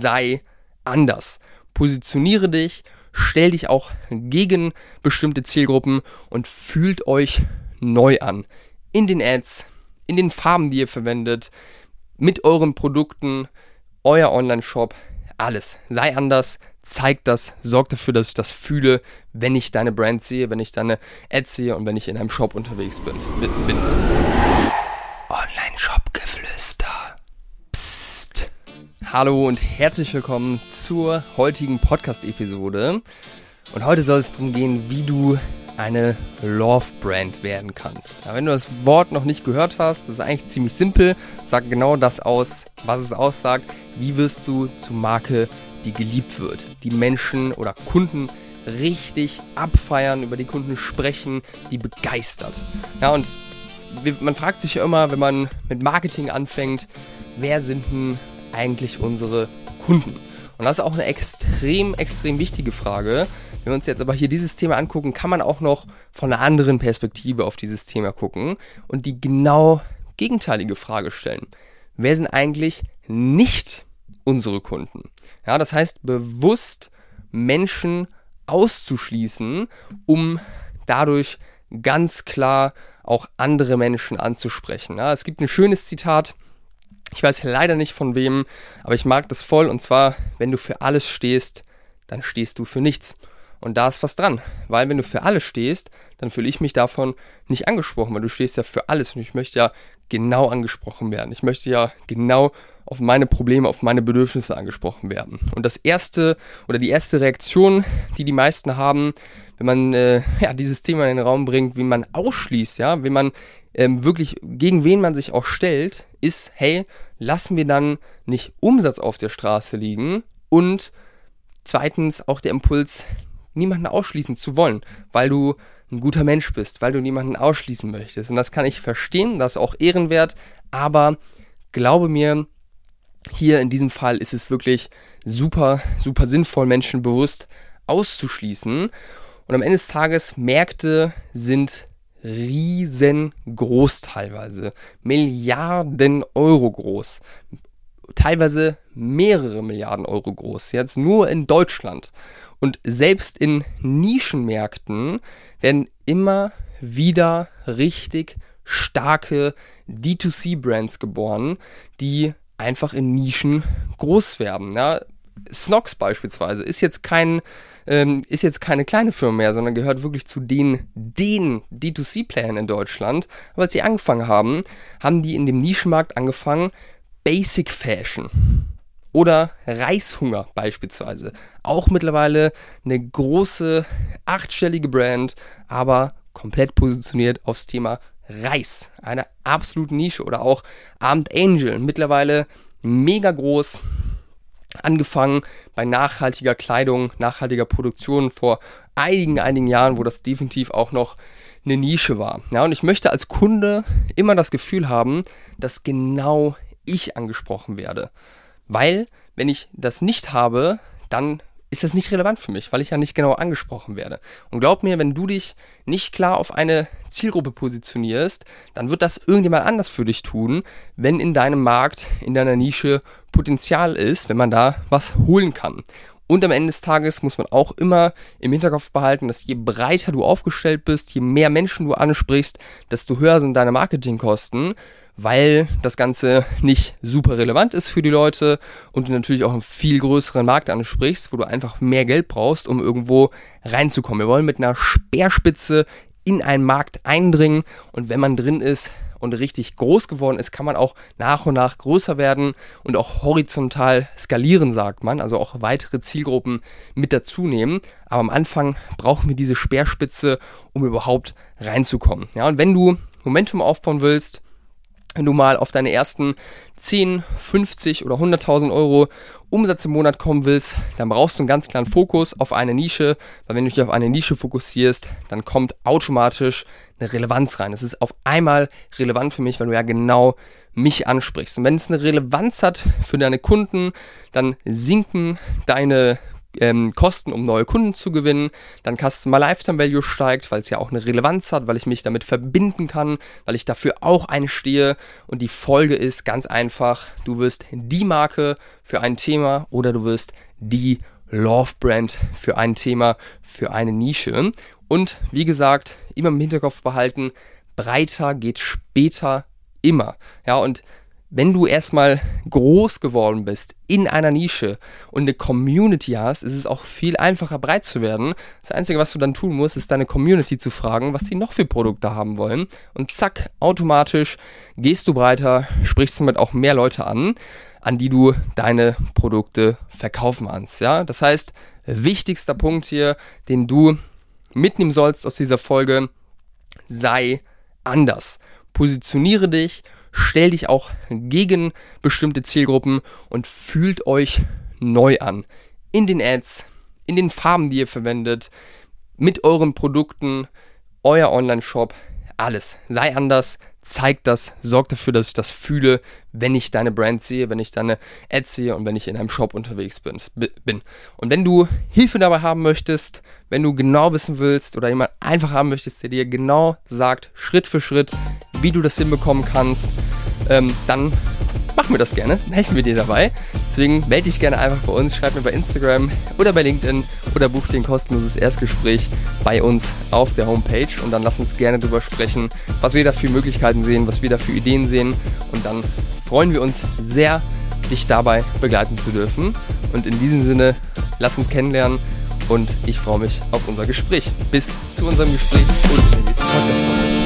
sei anders. Positioniere dich, stell dich auch gegen bestimmte Zielgruppen und fühlt euch neu an. In den Ads, in den Farben, die ihr verwendet, mit euren Produkten, euer Online-Shop, alles. Sei anders, zeig das, sorg dafür, dass ich das fühle, wenn ich deine Brand sehe, wenn ich deine Ads sehe und wenn ich in einem Shop unterwegs bin. bin. Online-Shop-Geflüster. Hallo und herzlich willkommen zur heutigen Podcast-Episode. Und heute soll es darum gehen, wie du eine Love-Brand werden kannst. Ja, wenn du das Wort noch nicht gehört hast, das ist eigentlich ziemlich simpel, sagt genau das aus, was es aussagt. Wie wirst du zur Marke, die geliebt wird, die Menschen oder Kunden richtig abfeiern, über die Kunden sprechen, die begeistert. Ja, und man fragt sich ja immer, wenn man mit Marketing anfängt, wer sind denn eigentlich unsere Kunden? Und das ist auch eine extrem, extrem wichtige Frage. Wenn wir uns jetzt aber hier dieses Thema angucken, kann man auch noch von einer anderen Perspektive auf dieses Thema gucken und die genau gegenteilige Frage stellen. Wer sind eigentlich nicht unsere Kunden? Ja, das heißt, bewusst Menschen auszuschließen, um dadurch ganz klar auch andere Menschen anzusprechen. Ja, es gibt ein schönes Zitat, ich weiß leider nicht von wem, aber ich mag das voll und zwar, wenn du für alles stehst, dann stehst du für nichts. Und da ist was dran, weil wenn du für alles stehst, dann fühle ich mich davon nicht angesprochen, weil du stehst ja für alles und ich möchte ja genau angesprochen werden. Ich möchte ja genau auf meine Probleme, auf meine Bedürfnisse angesprochen werden. Und das erste oder die erste Reaktion, die die meisten haben, wenn man äh, ja, dieses Thema in den Raum bringt, wie man ausschließt, ja, wie man ähm, wirklich gegen wen man sich auch stellt, ist, hey, lassen wir dann nicht Umsatz auf der Straße liegen und zweitens auch der Impuls, niemanden ausschließen zu wollen, weil du ein guter Mensch bist, weil du niemanden ausschließen möchtest. Und das kann ich verstehen, das ist auch ehrenwert, aber glaube mir, hier in diesem Fall ist es wirklich super, super sinnvoll, Menschen bewusst auszuschließen. Und am Ende des Tages, Märkte sind riesengroß teilweise. Milliarden Euro groß. Teilweise mehrere Milliarden Euro groß. Jetzt nur in Deutschland. Und selbst in Nischenmärkten werden immer wieder richtig starke D2C-Brands geboren, die einfach in Nischen groß werden. Ja, Snox beispielsweise ist jetzt kein ähm, ist jetzt keine kleine Firma mehr, sondern gehört wirklich zu den, den D2C-Playern in Deutschland. Aber als sie angefangen haben, haben die in dem Nischenmarkt angefangen, Basic Fashion oder Reishunger beispielsweise. Auch mittlerweile eine große achtstellige Brand, aber komplett positioniert aufs Thema Reis. Eine absolute Nische. Oder auch Armed Angel, mittlerweile mega groß, angefangen bei nachhaltiger Kleidung, nachhaltiger Produktion vor einigen, einigen Jahren, wo das definitiv auch noch eine Nische war. Ja, und ich möchte als Kunde immer das Gefühl haben, dass genau ich angesprochen werde. Weil, wenn ich das nicht habe, dann ist das nicht relevant für mich, weil ich ja nicht genau angesprochen werde. Und glaub mir, wenn du dich nicht klar auf eine Zielgruppe positionierst, dann wird das irgendjemand anders für dich tun, wenn in deinem Markt, in deiner Nische Potenzial ist, wenn man da was holen kann. Und am Ende des Tages muss man auch immer im Hinterkopf behalten, dass je breiter du aufgestellt bist, je mehr Menschen du ansprichst, desto höher sind deine Marketingkosten weil das Ganze nicht super relevant ist für die Leute und du natürlich auch einen viel größeren Markt ansprichst, wo du einfach mehr Geld brauchst, um irgendwo reinzukommen. Wir wollen mit einer Speerspitze in einen Markt eindringen und wenn man drin ist und richtig groß geworden ist, kann man auch nach und nach größer werden und auch horizontal skalieren, sagt man, also auch weitere Zielgruppen mit dazu nehmen. Aber am Anfang brauchen wir diese Speerspitze, um überhaupt reinzukommen. Ja, und wenn du Momentum aufbauen willst, wenn du mal auf deine ersten 10, 50 oder 100.000 Euro Umsatz im Monat kommen willst, dann brauchst du einen ganz klaren Fokus auf eine Nische, weil wenn du dich auf eine Nische fokussierst, dann kommt automatisch eine Relevanz rein. Es ist auf einmal relevant für mich, weil du ja genau mich ansprichst. Und wenn es eine Relevanz hat für deine Kunden, dann sinken deine ähm, kosten, um neue Kunden zu gewinnen. Dann Customer Lifetime Value steigt, weil es ja auch eine Relevanz hat, weil ich mich damit verbinden kann, weil ich dafür auch einstehe. Und die Folge ist ganz einfach, du wirst die Marke für ein Thema oder du wirst die Love Brand für ein Thema, für eine Nische. Und wie gesagt, immer im Hinterkopf behalten, breiter geht später immer. Ja, und wenn du erstmal groß geworden bist in einer Nische und eine Community hast, ist es auch viel einfacher breit zu werden. Das Einzige, was du dann tun musst, ist deine Community zu fragen, was die noch für Produkte haben wollen. Und zack, automatisch gehst du breiter, sprichst damit auch mehr Leute an, an die du deine Produkte verkaufen kannst. Ja? Das heißt, wichtigster Punkt hier, den du mitnehmen sollst aus dieser Folge, sei anders. Positioniere dich stell dich auch gegen bestimmte Zielgruppen und fühlt euch neu an. In den Ads, in den Farben, die ihr verwendet, mit euren Produkten, euer Online-Shop, alles. Sei anders, zeig das, sorg dafür, dass ich das fühle, wenn ich deine Brand sehe, wenn ich deine Ads sehe und wenn ich in einem Shop unterwegs bin. Und wenn du Hilfe dabei haben möchtest, wenn du genau wissen willst oder jemand einfach haben möchtest, der dir genau sagt, Schritt für Schritt, wie du das hinbekommen kannst, ähm, dann machen wir das gerne, helfen wir dir dabei. Deswegen melde dich gerne einfach bei uns, schreib mir bei Instagram oder bei LinkedIn oder buch dir ein kostenloses Erstgespräch bei uns auf der Homepage und dann lass uns gerne darüber sprechen, was wir da für Möglichkeiten sehen, was wir da für Ideen sehen und dann freuen wir uns sehr, dich dabei begleiten zu dürfen. Und in diesem Sinne, lass uns kennenlernen und ich freue mich auf unser Gespräch. Bis zu unserem Gespräch und der nächsten Podcast-Folge.